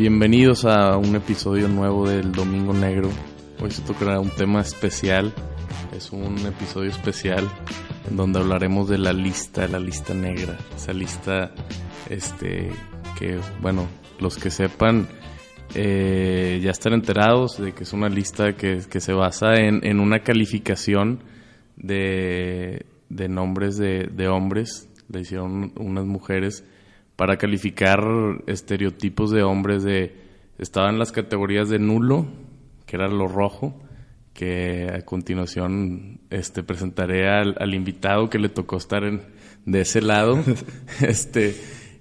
Bienvenidos a un episodio nuevo del Domingo Negro. Hoy se tocará un tema especial. Es un episodio especial en donde hablaremos de la lista, la lista negra. Esa lista, este, que, bueno, los que sepan eh, ya están enterados de que es una lista que, se basa en, una calificación de, de nombres de, de hombres. Le hicieron unas mujeres para calificar estereotipos de hombres de estaban las categorías de nulo, que era lo rojo, que a continuación este presentaré al, invitado que le tocó estar en, de ese lado. este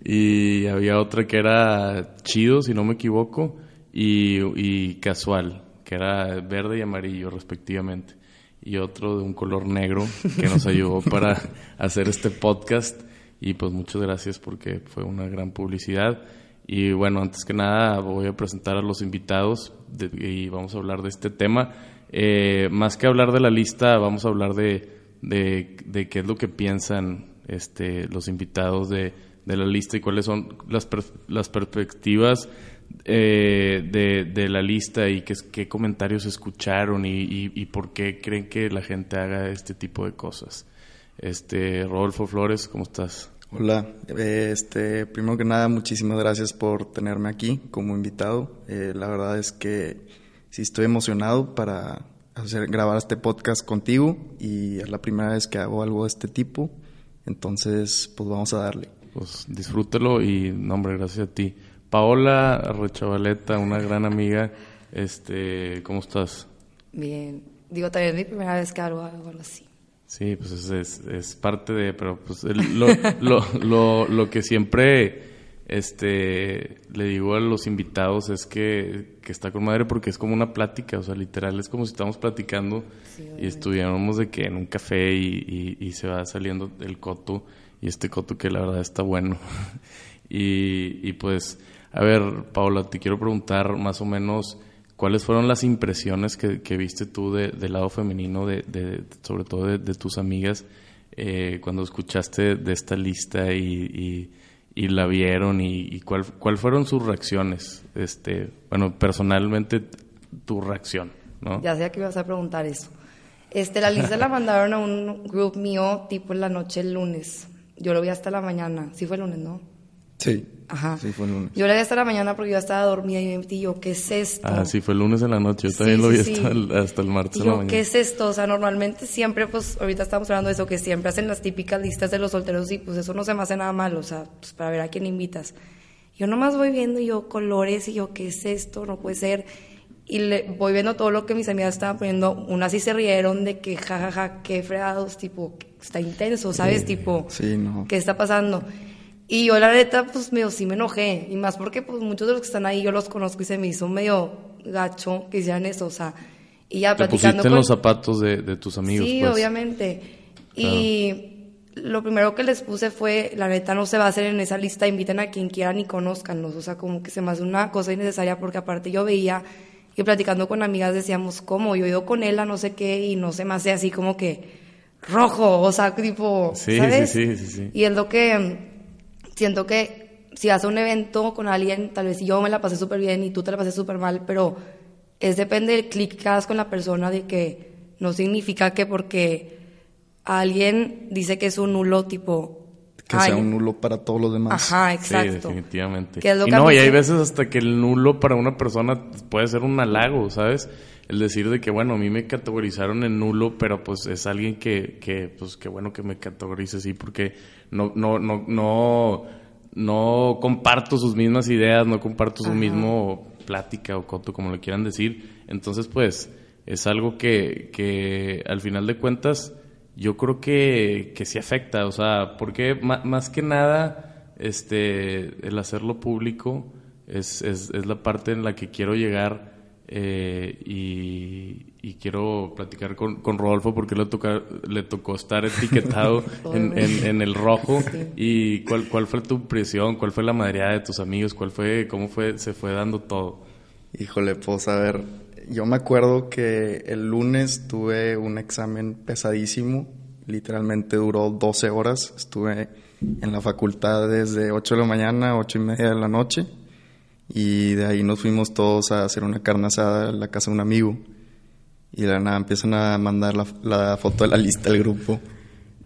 y había otra que era chido, si no me equivoco, y, y casual, que era verde y amarillo respectivamente. Y otro de un color negro que nos ayudó para hacer este podcast y pues muchas gracias porque fue una gran publicidad. Y bueno, antes que nada voy a presentar a los invitados y vamos a hablar de este tema. Eh, más que hablar de la lista, vamos a hablar de, de, qué es lo que piensan este, los invitados de, de la lista y cuáles son las, las perspectivas eh, de, de, la lista y qué, qué comentarios escucharon y, y, y, por qué creen que la gente haga este tipo de cosas. Este, Rodolfo Flores, ¿cómo estás? Hola, este, primero que nada, muchísimas gracias por tenerme aquí como invitado. Eh, la verdad es que sí estoy emocionado para hacer, grabar este podcast contigo y es la primera vez que hago algo de este tipo. Entonces, pues vamos a darle. Pues disfrútelo y, nombre, gracias a ti. Paola Rechavaleta, una gran amiga, este, ¿cómo estás? Bien. Digo, también es mi primera vez que hago algo así. Sí, pues es, es, parte de, pero pues lo, lo, lo, lo, que siempre este le digo a los invitados es que, que, está con madre porque es como una plática, o sea, literal, es como si estamos platicando y estuviéramos de que en un café y, y, se va saliendo el coto y este coto que la verdad está bueno. y, y pues, a ver, Paula, te quiero preguntar más o menos ¿Cuáles fueron las impresiones que, viste tú del lado femenino, de, sobre todo de, tus amigas, eh, cuando escuchaste de esta lista y, la vieron y, cuál, cuál fueron sus reacciones? Este, bueno, personalmente tu reacción, ¿no? Ya sé que ibas a preguntar eso. Este, la lista la mandaron a un grupo mío tipo en la noche el lunes. Yo lo vi hasta la mañana. Sí fue el lunes, ¿no? Sí. Ajá. Sí, fue el lunes. Yo lo vi hasta la mañana porque yo estaba dormida y me metí yo, ¿qué es esto? Ah, sí, fue el lunes en la noche. Yo también lo vi hasta, el, hasta, el, martes y yo, ¿qué es esto? O sea, normalmente siempre, pues, ahorita estamos hablando de eso, que siempre hacen las típicas listas de los solteros y pues eso no se me hace nada mal, o sea, pues para ver a quién invitas. Yo nomás voy viendo yo colores y yo, ¿qué es esto? No puede ser. Y le, voy viendo todo lo que mis amigas estaban poniendo. Unas sí se rieron de que, jajaja, ja, ja, qué fregados, tipo, está intenso, ¿sabes? tipo, sí, no. ¿qué está pasando? Y yo la neta, pues medio sí me enojé. Y más porque pues muchos de los que están ahí yo los conozco y se me hizo medio gacho que hicieran eso. O sea, y ya Te platicando. Pusiste en los zapatos de, de tus amigos. Sí, pues. obviamente. Y lo primero que les puse fue, la neta no se va a hacer en esa lista, inviten a quien quieran y conozcanlos. O sea, como que se me hace una cosa innecesaria porque aparte yo veía y platicando con amigas decíamos, ¿cómo? Yo he ido con él a no sé qué y no se me hace así como que rojo, o sea, tipo, sí, ¿sabes? Sí, sí, sí, sí. Y es lo que siento que si vas a un evento con alguien, tal vez yo me la pasé súper bien y tú te la pasé súper mal, pero es depende del clic que hagas con la persona, de que no significa que porque alguien dice que es un nulo tipo... Que sea un nulo para todos los demás. Ajá, exacto. Sí, definitivamente. y no, y hay veces hasta que el nulo para una persona puede ser un halago, ¿sabes? El decir de que, bueno, a mí me categorizaron en nulo, pero pues es alguien que, que pues qué bueno que me categorice así, porque no, no, no, no, no comparto sus mismas ideas, no comparto su mismo plática o coto, como le quieran decir. Entonces, pues, es algo que, que al final de cuentas, yo creo que, que sí afecta, o sea, porque más que nada, este, el hacerlo público es, es, es la parte en la que quiero llegar eh, y, quiero platicar con, con Rodolfo porque le, toca, le tocó estar etiquetado en, en, el rojo. ¿Y cuál, cuál fue tu impresión? ¿Cuál fue la madreada de tus amigos? ¿Cuál fue, cómo fue, se fue dando todo? Híjole, pues a ver, yo me acuerdo que el lunes tuve un examen pesadísimo, literalmente duró 12 horas, estuve en la facultad desde 8 de la mañana a 8 y media de la noche Y de ahí nos fuimos todos a hacer una carne asada en la casa de un amigo. Y de la nada empiezan a mandar la, la foto de la lista del grupo.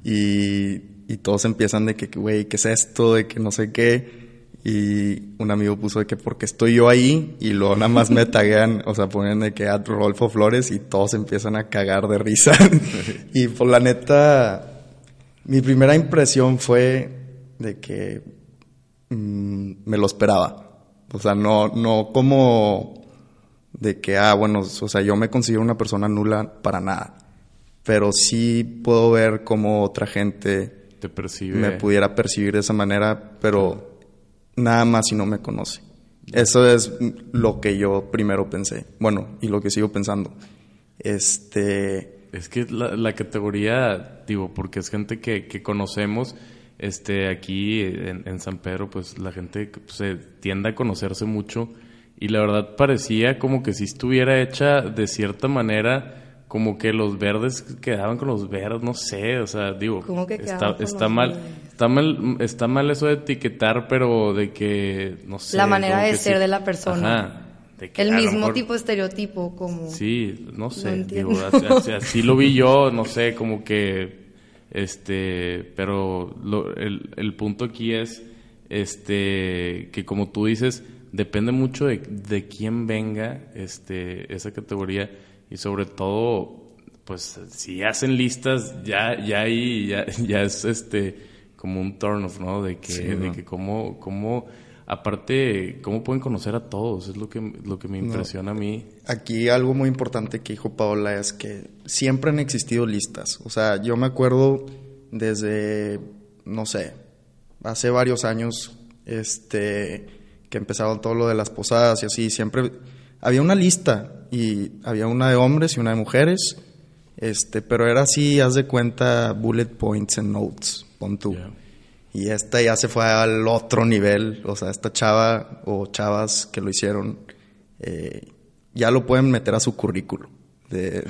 Y, y todos empiezan de que, güey, ¿qué es esto? De que no sé qué. Y un amigo puso de que porque estoy yo ahí y luego nada más me taguean, o sea, ponen de que a Rodolfo Flores y todos empiezan a cagar de risa. y por la neta, mi primera impresión fue de que mm, me lo esperaba. O sea, no, no como de que, ah, bueno, o sea, yo me considero una persona nula para nada. Pero sí puedo ver cómo otra gente Te percibe. me pudiera percibir de esa manera, pero nada más si no me conoce. Eso es lo que yo primero pensé. Bueno, y lo que sigo pensando. Este. Es que la, la categoría, digo, porque es gente que, que conocemos, este, aquí en, en San Pedro, pues la gente pues, se tiende a conocerse mucho y la verdad parecía como que si estuviera hecha de cierta manera, como que los verdes quedaban con los verdes, no sé, o sea, digo, ¿Cómo que está, está mal, verdes? está mal, está mal eso de etiquetar, pero de que, no sé. La manera de ser sí. de la persona. Ajá, de que El mismo mejor- tipo de estereotipo, como... Sí, no sé, digo, así, así- así lo vi yo, no sé, como que, este, pero lo- el, el punto aquí es, este, que como tú dices, depende mucho de, de quién venga, este, esa categoría y sobre todo, pues, si hacen listas, ya, ya ahí, ya, ya es, este, como un turn off, ¿no? De que, Sí, de ¿no? que cómo, cómo, aparte, cómo pueden conocer a todos, es lo que, lo que me impresiona a mí. Aquí algo muy importante que dijo Paola es que siempre han existido listas. O sea, yo me acuerdo desde, no sé, hace varios años, este, que empezaron todo lo de las posadas y así, siempre había una lista y había una de hombres y una de mujeres, este, pero era así, haz de cuenta, bullet points and notes, pon tú. Y esta ya se fue al otro nivel, o sea, esta chava o chavas que lo hicieron, eh, ya lo pueden meter a su currículo de,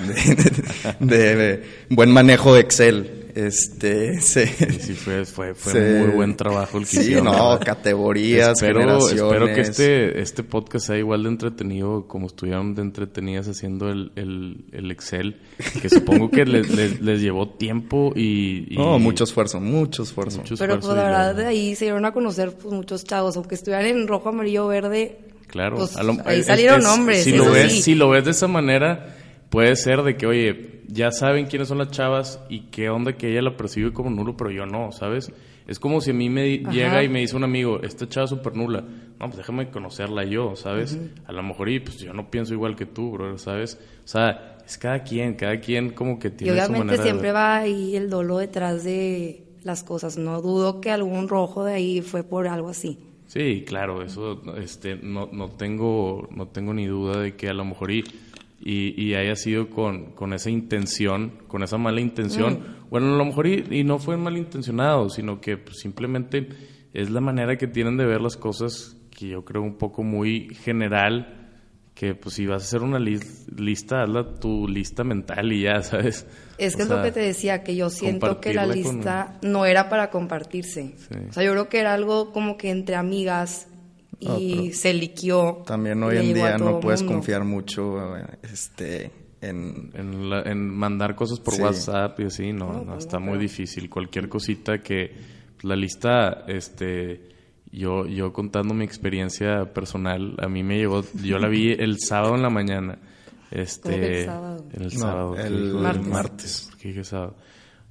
de- buen manejo de Excel. Este, se, sí, fue, fue, fue se- muy buen trabajo el que sí, hicieron. no, verdad. categorías, espero, generaciones. espero que este, este podcast sea igual de entretenido como estuvieron de entretenidas haciendo el, el, el Excel, que supongo que les, les, les llevó tiempo y... y No, mucho esfuerzo, mucho esfuerzo. mucho Pero esfuerzo pues la verdad de ahí se dieron a conocer pues muchos chavos, aunque estuvieran en rojo, amarillo, verde. Claro, pues, lo- ahí es- salieron es- hombres, Si lo, ves, sí. si lo ves de esa manera, puede ser de que, oye, ya saben quiénes son las chavas y qué onda que ella la percibe como nulo, pero yo no, ¿sabes? Es como si a mí me Ajá. llega y me dice un amigo, esta chava es súper nula. No, pues déjame conocerla yo, ¿sabes? A lo mejor, y pues yo no pienso igual que tú, bro, ¿sabes? O sea, es cada quien, cada quien como que Y tiene su obviamente manera siempre va ahí el dolo detrás de las cosas. No dudo que algún rojo de ahí fue por algo así. Sí, claro, eso este, no, no, tengo, no tengo ni duda de que a lo mejor y, y, y haya sido con, con esa intención, con esa mala intención. Bueno, a lo mejor y, y no fue malintencionado, sino que pues, simplemente es la manera que tienen de ver las cosas que yo creo un poco muy general, que pues si vas a hacer una lis- lista, hazla tu lista mental y ya, ¿sabes? Es O que es sea, lo que te decía, que yo siento que la compartirla con- lista no era para compartirse. Sí. O sea, yo creo que era algo como que entre amigas y Ah, pero se liquió. También y hoy en día no puedes mundo. confiar mucho este, en... En, la- en mandar cosas por Sí. WhatsApp y así, no, No, no, pues está muy difícil. Cualquier cosita que la lista, este, yo, yo contando mi experiencia personal, a mí me llegó, yo la vi el sábado en la mañana. Este, ¿Cómo que el sábado? El No, sábado. el martes. martes. ¿Por qué dije sábado?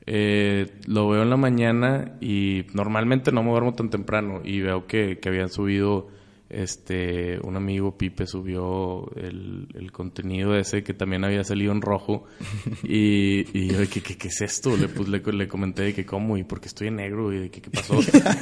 Eh, lo veo en la mañana y normalmente no me duermo tan temprano y veo que, que habían subido, este, un amigo Pipe subió el, el contenido ese que también había salido en rojo y, y yo de que, ¿qué es esto? Le, pues, le, le comenté de que cómo y por qué estoy en negro y de qué pasó.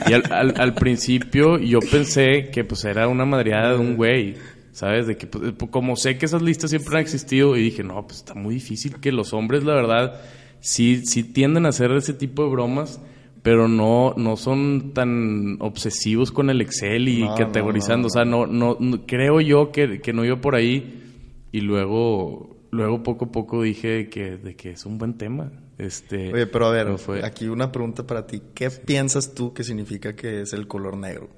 Y al, principio yo pensé que pues era una madreada de un güey. ¿Sabes? De que, pues, como sé que esas listas siempre han existido, y dije, no, pues está muy difícil que los hombres, la verdad, sí, sí tienden a hacer ese tipo de bromas, pero no, no son tan obsesivos con el Excel y No, categorizando. no, no, o sea, no, no, no- creo yo que, que no iba por ahí. Y luego, luego poco a poco dije que, de que es un buen tema. Este, Oye, pero a ver, fue- aquí una pregunta para ti. ¿Qué piensas tú que significa que es el color negro?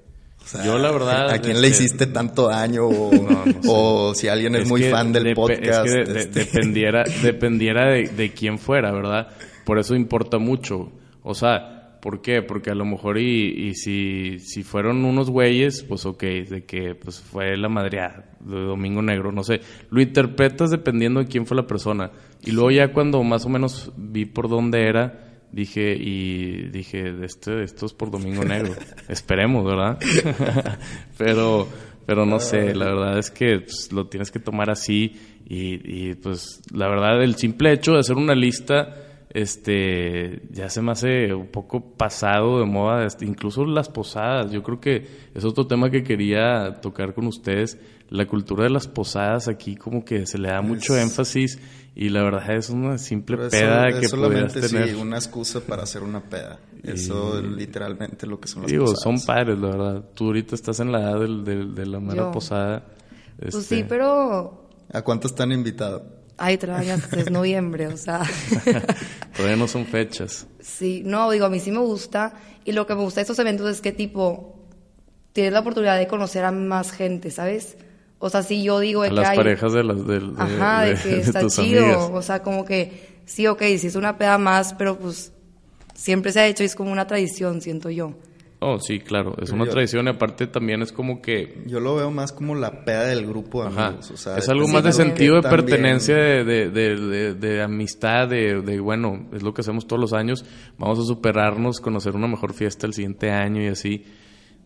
O yo la verdad... ¿A quién le este, hiciste tanto daño? O, o si alguien es, muy fan del podcast. Es que este. dependiera, dependiera de, de quién fuera, ¿verdad? Por eso importa mucho. O sea, ¿por qué? Porque a lo mejor y, y si, si fueron unos güeyes, pues ok, de que pues fue la madreada de Domingo Negro, no sé. Lo interpretas dependiendo de quién fue la persona. Y luego ya cuando más o menos vi por dónde era dije y dije este esto es por Domingo Negro esperemos verdad pero pero no sé la verdad es que pues, lo tienes que tomar así y, y, pues la verdad el simple hecho de hacer una lista este ya se me hace un poco pasado de moda este, incluso las posadas yo creo que es otro tema que quería tocar con ustedes la cultura de las posadas aquí como que se le da mucho énfasis y la verdad es una simple peda que podrías tener. Sí, una excusa para hacer una peda. Eso es literalmente lo que son las digo, posadas. son padres, la verdad. Tú ahorita estás en la edad del, del, de la mera posada. Pues este... sí, pero... ¿A cuántos están invitados? Ay, todavía es noviembre, o sea... todavía no son fechas. Sí, no, digo, a mí sí me gusta. Y lo que me gusta de estos eventos es que, tipo, tienes la oportunidad de conocer a más gente, ¿sabes? O sea, si yo digo de que las hay... parejas de las... De, de, Ajá, de, que está chido. O sea, como que, sí, ok, sí es una peda más, pero pues siempre se ha hecho y es como una tradición, siento yo. Oh, sí, claro, es una tradición y aparte también es como que... Yo lo veo más como la peda del grupo de amigos. O sea, es algo más de sentido de pertenencia, de, de, de, amistad, de, bueno, es lo que hacemos todos los años, vamos a superarnos, conocer una mejor fiesta el siguiente año y así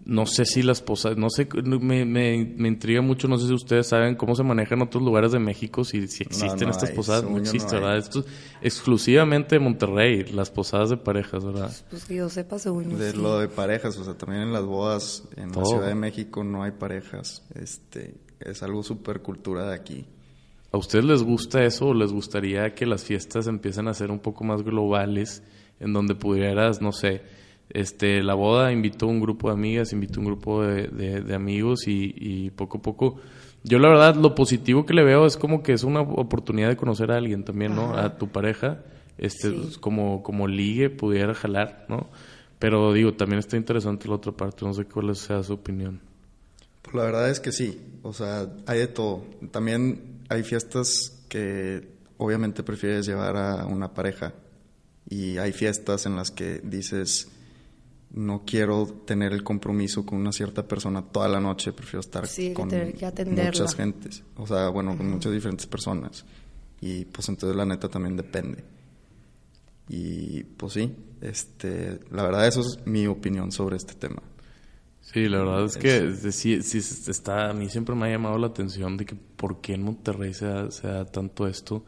no sé si las posadas, no sé, me, me, me, intriga mucho, no sé si ustedes saben cómo se maneja en otros lugares de México, si, si existen estas posadas, no existe, ¿verdad? Esto es exclusivamente de Monterrey, las posadas de parejas, ¿verdad? Pues que yo sepa, según De lo de parejas, o sea, también en las bodas en la Ciudad de México no hay parejas, este, es algo súper cultura de aquí. ¿A ustedes les gusta eso o les gustaría que las fiestas empiecen a ser un poco más globales, en donde pudieras, no sé, este, la boda invitó un grupo de amigas, invitó un grupo de, de, amigos y, y, poco a poco. Yo la verdad lo positivo que le veo es como que es una oportunidad de conocer a alguien también, ¿no? A tu pareja, este, como, como ligue pudiera jalar, ¿no? Pero digo, también está interesante la otra parte, no sé cuál sea su opinión. Pues la verdad es que sí, o sea, hay de todo. También hay fiestas que obviamente prefieres llevar a una pareja y hay fiestas en las que dices no quiero tener el compromiso con una cierta persona toda la noche, prefiero estar con muchas gentes, o sea, bueno, con muchas diferentes personas. Y pues entonces la neta también depende. Y pues sí, este, la verdad eso es mi opinión sobre este tema. Sí, la verdad es que sí, sí, está, a mí siempre me ha llamado la atención de que por qué en Monterrey se se da tanto esto.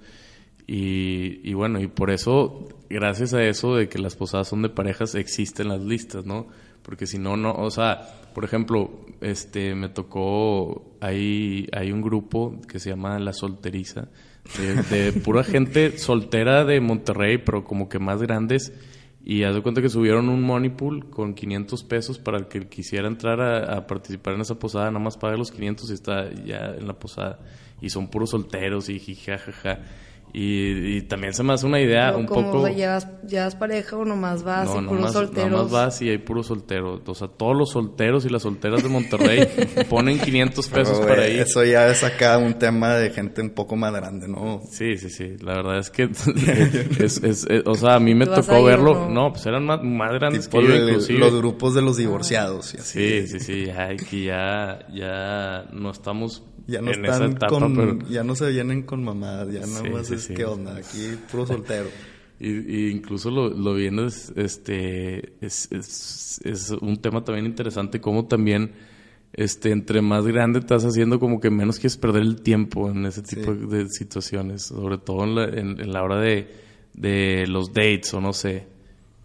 Y, y, bueno, y por eso, gracias a eso de que las posadas son de parejas, existen las listas, ¿no? Porque si no, no, o sea, por ejemplo, este, me tocó, hay, hay un grupo que se llama La Solteriza, de, pura gente soltera de Monterrey, pero como que más grandes, y haz de cuenta que subieron un money pool con 500 pesos para el que quisiera entrar a, a participar en esa posada, nada más paga los 500 y está ya en la posada, y son puros solteros y jajaja. Y, también se me hace una idea un poco... ¿llevas, ¿Llevas pareja o nomás vas y puros solteros? Nomás vas y hay puros solteros. O sea, todos los solteros y las solteras de Monterrey ponen 500 pesos para ir. Eso ya es acá un tema de gente un poco más grande, ¿no? Sí, sí, sí. La verdad es que... es, es, o sea, a mí me tocó verlo... No? pues eran más, más grandes que yo, inclusive. Los grupos de los divorciados. Y así. Sí, sí, sí. Ya, que ya, ya no estamos ya no están con, ya no se vienen con mamadas, ya nada más es que onda, aquí puro soltero. Y, incluso lo, lo vienes, este, es, es, es, un tema también interesante, como también, este, entre más grande estás haciendo, como que menos quieres perder el tiempo en ese tipo de situaciones, sobre todo en la, en, la hora de, de los dates o no sé.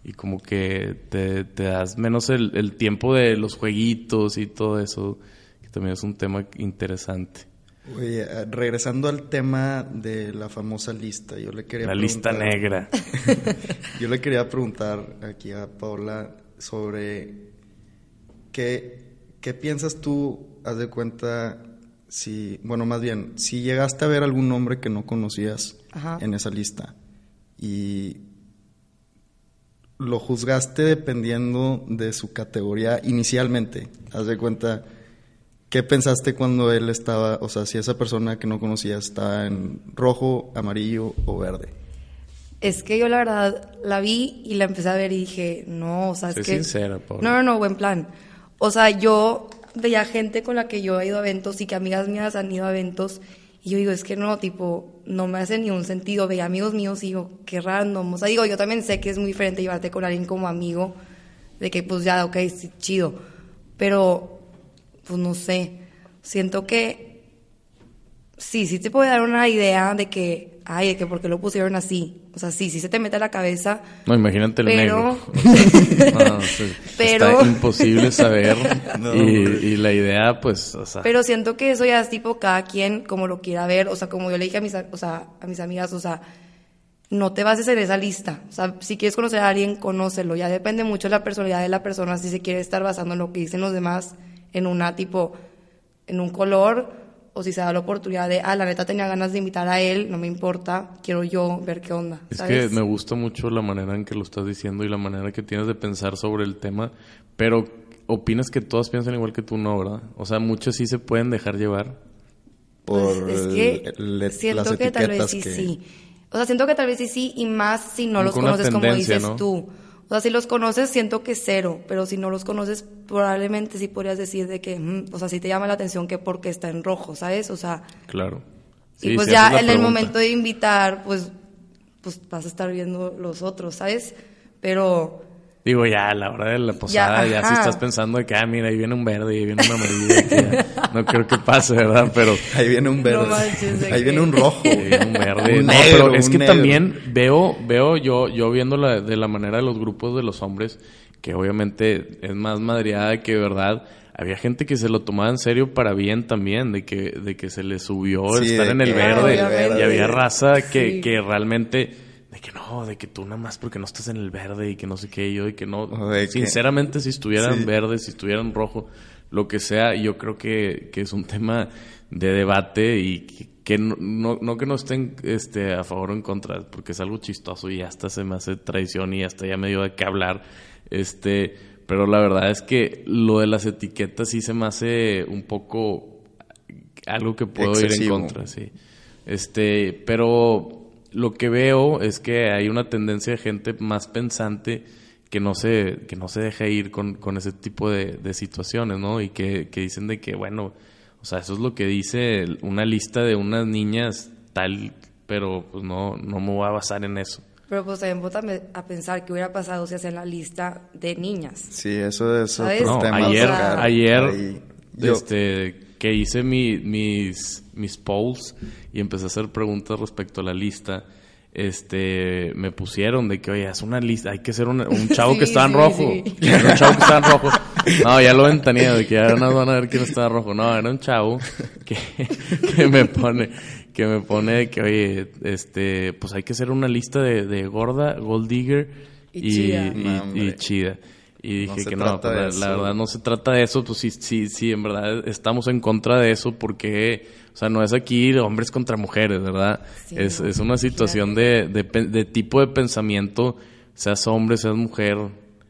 Y como que te, te das menos el, el tiempo de los jueguitos y todo eso también es un tema interesante. Oye, eh, regresando al tema de la famosa lista, yo le quería la lista negra. yo le quería preguntar aquí a Paula sobre qué, qué piensas tú, haz de cuenta, si, bueno, más bien, si llegaste a ver algún nombre que no conocías en esa lista y lo juzgaste dependiendo de su categoría inicialmente. Haz de cuenta, ¿qué pensaste cuando él estaba, o sea, si esa persona que no conocías estaba en rojo, amarillo o verde? Es que yo la verdad la vi y la empecé a ver y dije, no, o sea, es Sé que... sincera, Paula. No, no, no, buen plan. O sea, yo veía gente con la que yo he ido a eventos y que amigas mías han ido a eventos y yo digo, es que no, tipo, no me hace ni un sentido. Veía amigos míos y digo, qué random. O sea, digo, yo también sé que es muy diferente llevarte con alguien como amigo, de que pues ya, ok, sí, chido. Pero, pues no sé, siento que sí, sí te puede dar una idea de que, ay, de que por qué lo pusieron así. O sea, sí, sí se te mete a la cabeza. No, imagínate el Pero- negro. No, sí, Pero- Está imposible saber. No, y, y la idea, pues, o sea, Pero siento que eso ya es tipo cada quien como lo quiera ver, o sea, como yo le dije a mis, o sea, a mis amigas, o sea, no te bases en esa lista. O sea, si quieres conocer a alguien, conócelo. Ya depende mucho de la personalidad de la persona, si se quiere estar basando en lo que dicen los demás, en una tipo, en un color, o si se da la oportunidad de, ah, la neta tenía ganas de invitar a él, no me importa, quiero yo ver qué onda. Es que me gusta mucho la manera en que lo estás diciendo y la manera que tienes de pensar sobre el tema, pero opinas que todas piensan igual que tú, no, ¿verdad? O sea, muchas sí se pueden dejar llevar. Por Pues, es que el- el- siento las que tal vez etiquetas sí, que- sí. O sea, siento que tal vez sí, sí, y más si no los conoces como dices ¿no? tú. O sea, si los conoces, siento que cero, pero si no los conoces, probablemente sí podrías decir de que, mm, o sea, sí te llama la atención que porque está en rojo, ¿sabes? O sea, Claro. y Sí, pues sí, ya en el momento de invitar, pues, pues vas a estar viendo los otros, ¿sabes? Pero Digo, ya a la hora de la posada, ya, si estás pensando de que, ah, mira, ahí viene un verde y ahí viene un amarillo, que no creo que pase, ¿verdad? Pero Ahí viene un verde. No manches, ¿de Ahí viene un rojo. ahí viene un verde. Un no, negro, pero es un que negro. también veo, veo yo, yo viendo la, de la manera de los grupos de los hombres, que obviamente es más madreada que verdad. Había gente que se lo tomaba en serio para bien también, de que, de que se le subió Sí, estar en el verde. Y había raza que, Sí. que realmente, de que no, de que tú nada más porque no estás en el verde y que no sé qué, y yo de que no. Que- Sinceramente, si estuvieran Sí. verde, si estuvieran rojo, lo que sea, yo creo que, que es un tema de debate y que, que no, no, no que no estén este, a favor o en contra, porque es algo chistoso y hasta se me hace traición y hasta ya me dio de qué hablar. Este, pero la verdad es que lo de las etiquetas sí se me hace un poco algo que puedo ir en contra, sí. Este, pero lo que veo es que hay una tendencia de gente más pensante que no se, que no se deja ir con, con ese tipo de, de situaciones, ¿no? Y que, que dicen de que, bueno, o sea, eso es lo que dice una lista de unas niñas tal, pero pues no, no me voy a basar en eso. Pero pues también a pensar qué hubiera pasado si hacen la lista de niñas. Sí, eso es otro No, tema. a ayer, ayer, Ahí- yo- este, que hice mi- mis, mis polls y empecé a hacer preguntas respecto a la lista, este, me pusieron de que, oye, es una lista, hay que ser un chavo Sí, que está en sí, rojo. sí. Era un chavo que estaba en rojo. No, ya lo ventaneé, de que ya no van a ver quién está en rojo. No, era un chavo que, que me pone, que me pone de que, oye, este, pues hay que hacer una lista de, de gorda, gold digger Y y, chida. y- No, y hombre. chida. Y dije que no, pues, la, verdad no se trata de eso, pues sí, sí, sí, en verdad estamos en contra de eso porque, o sea, no es aquí hombres contra mujeres, ¿verdad? Sí, es, no, es una situación de, de, tipo de pensamiento, seas hombre, seas mujer,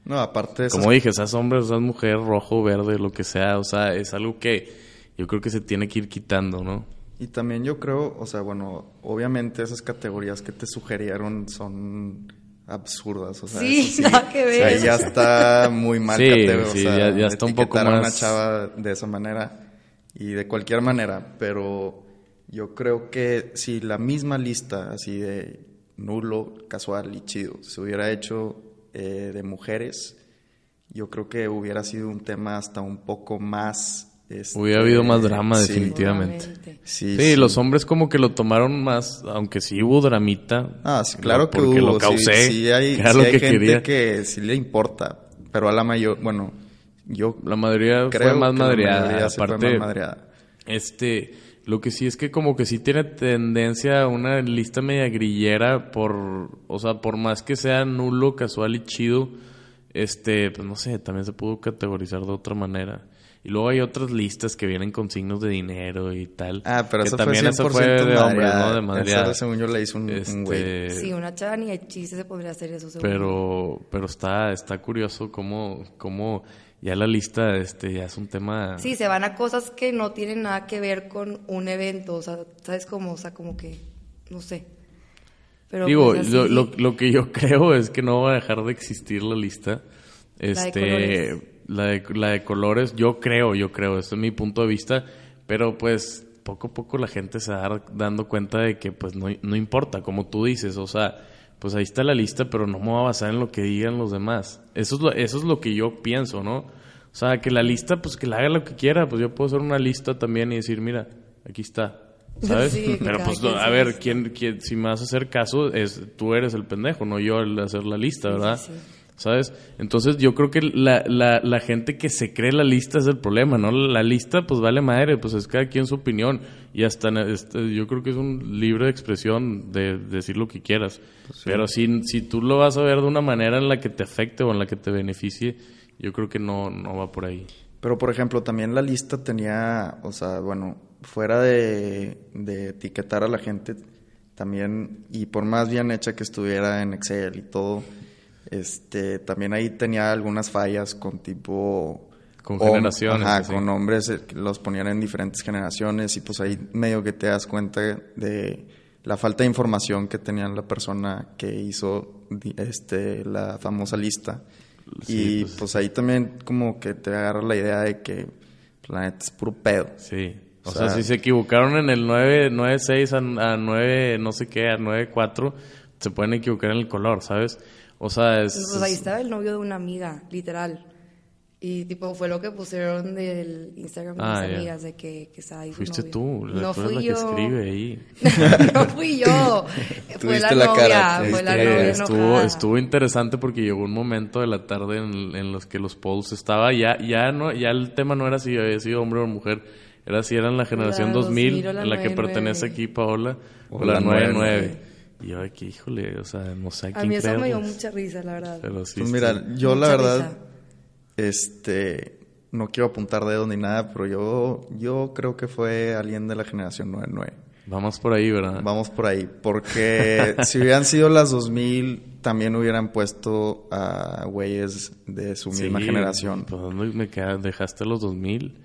No, aparte de eso. como dije, seas hombre, seas mujer, rojo, verde, lo que sea, o sea, es algo que yo creo que se tiene que ir quitando, ¿no? Y también yo creo, o sea, bueno, obviamente esas categorías que te sugerieron son absurdas, o sea, Sí, eso nada que ver. Ahí ya está muy mal Sí, cateo, o sea, ya- ya está un poco etiquetar a una chava de esa manera y de cualquier manera, pero yo creo que si la misma lista así de nulo, casual y chido se hubiera hecho eh, de mujeres, yo creo que hubiera sido un tema hasta un poco más... este, Hubiera habido más drama, sí. definitivamente. Sí, Sí, los hombres como que lo tomaron más, aunque sí hubo dramita. Ah, sí, claro que hubo. lo causé. Sí, hay, que era sí lo hay que gente quería. que sí le importa, pero a la mayor, bueno, yo La mayoría creo fue más madreada. Aparte, más madreada. este, lo que sí es que como que sí tiene tendencia a una lista media grillera por, o sea, por más que sea nulo, casual y chido, este, pues no sé, también se pudo categorizar de otra manera. Y luego hay otras listas que vienen con signos de dinero y tal. Ah, pero que eso también fue 100% eso fue de hombres, ¿no? De. Esa, según yo, le hizo un, un güey. Este, Sí, una chava ni de chiste se podría hacer eso, seguro. pero pero está está curioso cómo cómo ya la lista este ya es un tema Sí, se van a cosas que no tienen nada que ver con un evento, o sea, ¿sabes cómo? O sea, como que, no sé. Pero Digo, pues, lo, lo, lo que yo creo es que no va a dejar de existir la lista. de Este. La de, la de colores, yo creo, yo creo, este es mi punto de vista, pero pues poco a poco la gente se va dando cuenta de que pues no, no importa, como tú dices, o sea, pues ahí está la lista, pero no me voy a basar en lo que digan los demás. Eso es lo, eso es lo que yo pienso, ¿no? O sea, que la lista, pues que la haga lo que quiera, pues yo puedo hacer una lista también y decir, mira, aquí está. ¿Sabes? Sí, pero pues a ver. ¿quién, quién, si me vas a hacer caso, es, tú eres el pendejo, no yo el hacer la lista, ¿verdad? sí, sí. ¿Sabes? Entonces yo creo que la, la, la gente que se cree la lista es el problema, ¿no? La lista pues vale madre, pues es cada quien su opinión y hasta este, yo creo que es un libre de expresión de, decir lo que quieras. Pero si, si tú lo vas a ver de una manera en la que te afecte o en la que te beneficie, yo creo que no, no va por ahí. Pero, por ejemplo, también la lista tenía, o sea, bueno, fuera de, de etiquetar a la gente, también, y por más bien hecha que estuviera en Excel y todo, este, también ahí tenía algunas fallas con tipo... Con hom- generaciones, Ajá, con nombres eh, los ponían en diferentes generaciones y pues ahí medio que te das cuenta de la falta de información que tenía la persona que hizo este, la famosa lista. Sí, y pues- pues, ahí también como que te agarra la idea de que pues, la neta es puro pedo. Sí. O, O sea, sea- si se equivocaron en el 9, 9.6 a, a 9, no sé qué, a 9.4, se pueden equivocar en el color, ¿sabes? O sea, es... Pues ahí estaba el novio de una amiga, literal. Y tipo, fue lo que pusieron del Instagram de Ah, mis ya. amigas de que, que estaba ahí su Fuiste novio. tú, la, No tú fui la yo. que escribe ahí. no fui yo. fue la la novia. cara, fue la novia estuvo, estuvo interesante porque llegó un momento de la tarde en, en los que los polls estaba ya ya no ya el tema no era si había sido hombre o mujer era si eran la generación La 2000, 2000 o la en la que 99. pertenece aquí Paola o, O la la 99 y yo aquí híjole o sea no sé a A quién mí eso me dio mucha risa, la verdad. pero sí Pues sí. mira, yo la verdad, risa. este, no quiero apuntar dedos ni nada, pero yo, yo creo que fue alguien de la generación 99. vamos por ahí verdad Vamos por ahí, porque si hubieran sido las 2000, también hubieran puesto a güeyes de su misma Sí, generación. Pues ¿dónde me queda? dejaste los 2000,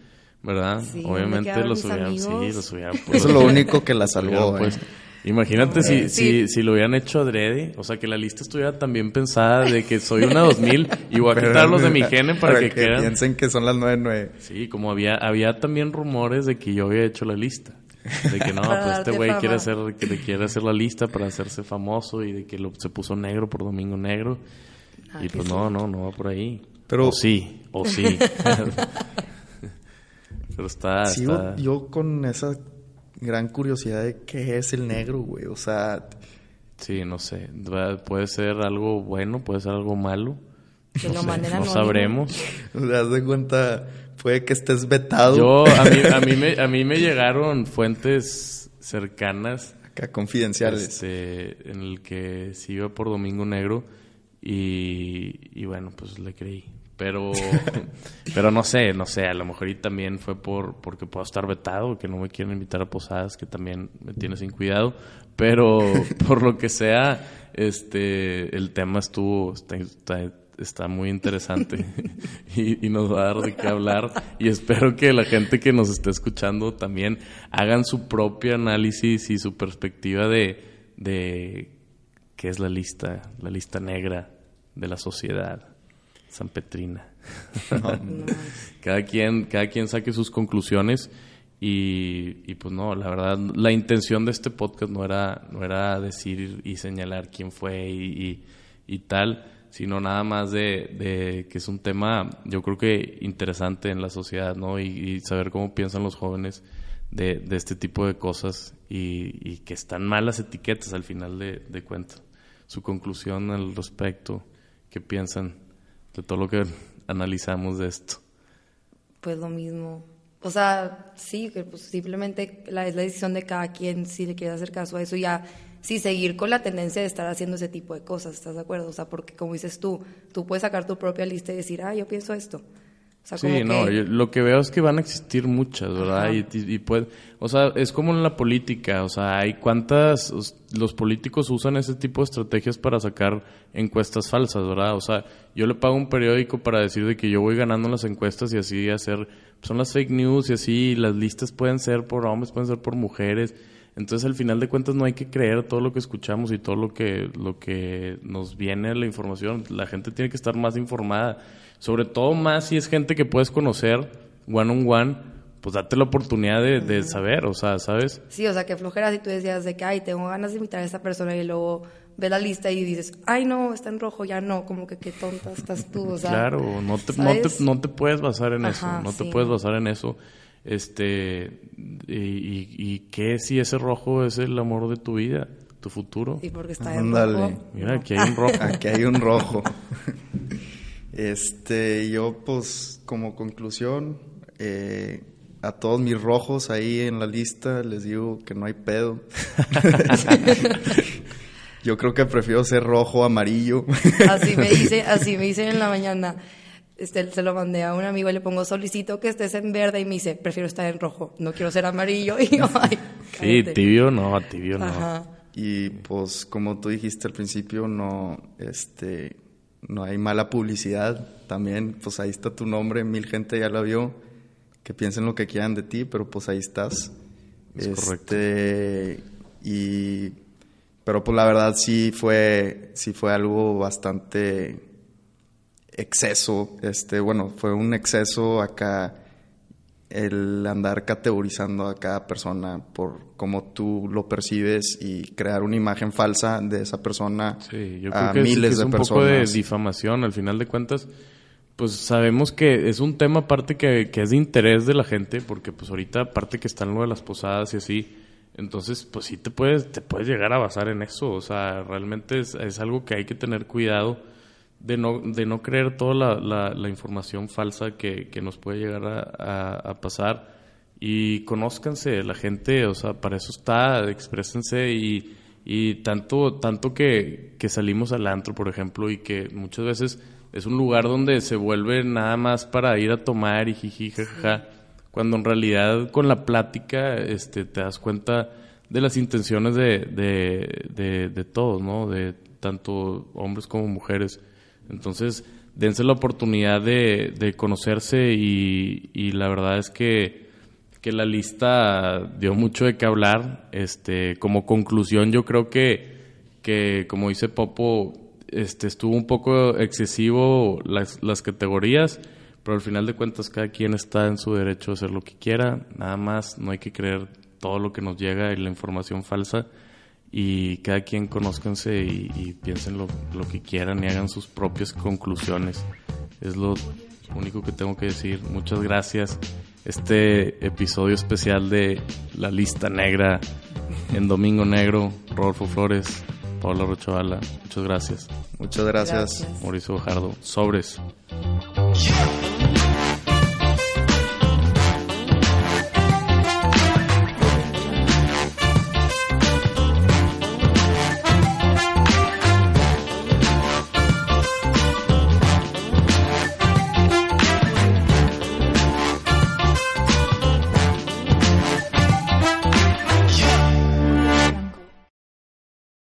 ¿verdad? Sí, ¿dónde Obviamente los hubieran, sí, los hubieran Eso es lo único que la salvó, Pues. Imagínate si, Sí. si, si lo hubieran hecho adrede, o sea, que la lista estuviera tan bien pensada de que soy una 2000 y voy a quitarlos de mi gene para, que, queden. piensen que son las 99. Sí, como había había también rumores de que yo había hecho la lista. De que no, pues este güey quiere hacer, que le quiere hacer la lista para hacerse famoso y de que lo, se puso negro por Domingo Negro. Ah, y que pues sí. no, no, no va por ahí. Pero- o sí, o sí. Pero está, Sigo está- yo con esa gran curiosidad de qué es el negro, güey. O sea, Sí, no sé. Puede ser algo bueno, puede ser algo malo. Que no lo sé, manden no sabremos. te das de cuenta, puede que estés vetado. Yo, a mí, a mí, me, a mí me llegaron fuentes cercanas Acá confidenciales. este, en el que sí iba por Domingo Negro y, y bueno, pues le creí. Pero, pero no sé, no sé, a lo mejor y también fue por porque puedo estar vetado, que no me quieren invitar a posadas, que también me tiene sin cuidado, pero por lo que sea, este, el tema estuvo, está, está, está muy interesante y, y nos va a dar de qué hablar y espero que la gente que nos esté escuchando también hagan su propio análisis y su perspectiva de, de qué es la lista, la lista negra de la sociedad San Petrina. cada quien, cada quien saque sus conclusiones y, y pues no, la verdad, la intención de este podcast no era, no era decir y señalar quién fue y, y, y tal, sino nada más de, de que es un tema, yo creo que interesante en la sociedad, ¿no? Y, y saber cómo piensan los jóvenes de, de este tipo de cosas y, y que están malas etiquetas al final de, de cuentas. Su conclusión al respecto, qué piensan de todo lo que analizamos de esto. Pues lo mismo. O sea, sí, que pues simplemente la, es la decisión de cada quien si le quiere hacer caso a eso y ya, sí, seguir con la tendencia de estar haciendo ese tipo de cosas, ¿estás de acuerdo? O sea, porque como dices tú, tú puedes sacar tu propia lista y decir, ah, yo pienso esto. Sí, no, lo que veo es que van a existir muchas, ¿verdad? Y, y, puede, o sea, es como en la política, o sea, hay cuántas, los políticos usan ese tipo de estrategias para sacar encuestas falsas, ¿verdad? O sea, yo le pago un periódico para decir de que yo voy ganando las encuestas y así hacer, son las fake news y así, las listas pueden ser por hombres, pueden ser por mujeres. Entonces, al final de cuentas, no hay que creer todo lo que escuchamos y todo lo que, lo que nos viene la información. La gente tiene que estar más informada sobre todo más si es gente que puedes conocer one on one, pues date la oportunidad de, saber, o sea, ¿sabes? Sí, o sea, que flojeras y tú decías de que, ay, tengo ganas de invitar a esta persona y luego ves la lista y dices, ay, no, está en rojo, ya no, como que qué tonta estás tú, o sea. Claro, no te, no te, no te, puedes basar en eso, no te puedes basar en eso. Este, y, y, qué si ese rojo es el amor de tu vida, tu futuro. Sí, porque está en rojo. Mira, aquí hay un rojo. aquí hay un rojo. Este, yo pues como conclusión, eh, a todos mis rojos ahí en la lista les digo que no hay pedo. yo creo que prefiero ser rojo amarillo. así me dice, así me dice en la mañana. Este, se lo mandé a un amigo y le pongo solicito que estés en verde y me dice, prefiero estar en rojo, no quiero ser amarillo. Y yo, ay, sí, tibio no, tibio no. Y pues como tú dijiste al principio, no, este, no hay mala publicidad. También, pues ahí está tu nombre, mil gente ya lo vio. Que piensen lo que quieran de ti, pero pues ahí estás. Es este, Y, pero pues la verdad sí fue, sí fue algo bastante exceso. Este, bueno, fue un exceso acá el andar categorizando a cada persona por cómo tú lo percibes y crear una imagen falsa de esa persona sí, yo creo que miles es, es un poco de difamación al final de cuentas pues sabemos que es un tema aparte que, que, es de interés de la gente porque pues ahorita aparte que están lo de las posadas y así entonces pues sí te puedes te puedes llegar a basar en eso o sea realmente es, es algo que hay que tener cuidado de no, de no creer toda la, la, información falsa que, que, nos puede llegar a, a, pasar y conózcanse la gente, o sea, para eso está, exprésense y, y tanto, tanto que, que salimos al antro, por ejemplo, y que muchas veces es un lugar donde se vuelve nada más para ir a tomar y jiji, jajaja, cuando en realidad con la plática este, te das cuenta de las intenciones de, de, de, de todos, ¿no? De tanto hombres como mujeres. Entonces, dense la oportunidad de, de conocerse y, y, la verdad es que, que, la lista dio mucho de qué hablar. Este, como conclusión, yo creo que, que como dice Popo, este, estuvo un poco excesivo las, las categorías, pero al final de cuentas cada quien está en su derecho a hacer lo que quiera. Nada más, no hay que creer todo lo que nos llega y la información falsa y cada quien conózcanse y, piensen lo, lo, que quieran y hagan sus propias conclusiones. Es lo único que tengo que decir. Muchas gracias. Este episodio especial de La Lista Negra en Domingo Negro, Rodolfo Flores, Paula Rochovala. Muchas gracias. Muchas gracias. gracias. Mauricio Bojardo. Sobres.